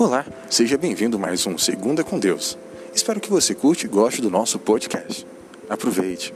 Olá, seja bem-vindo mais um Segunda com Deus. Espero que você curte e goste do nosso podcast. Aproveite!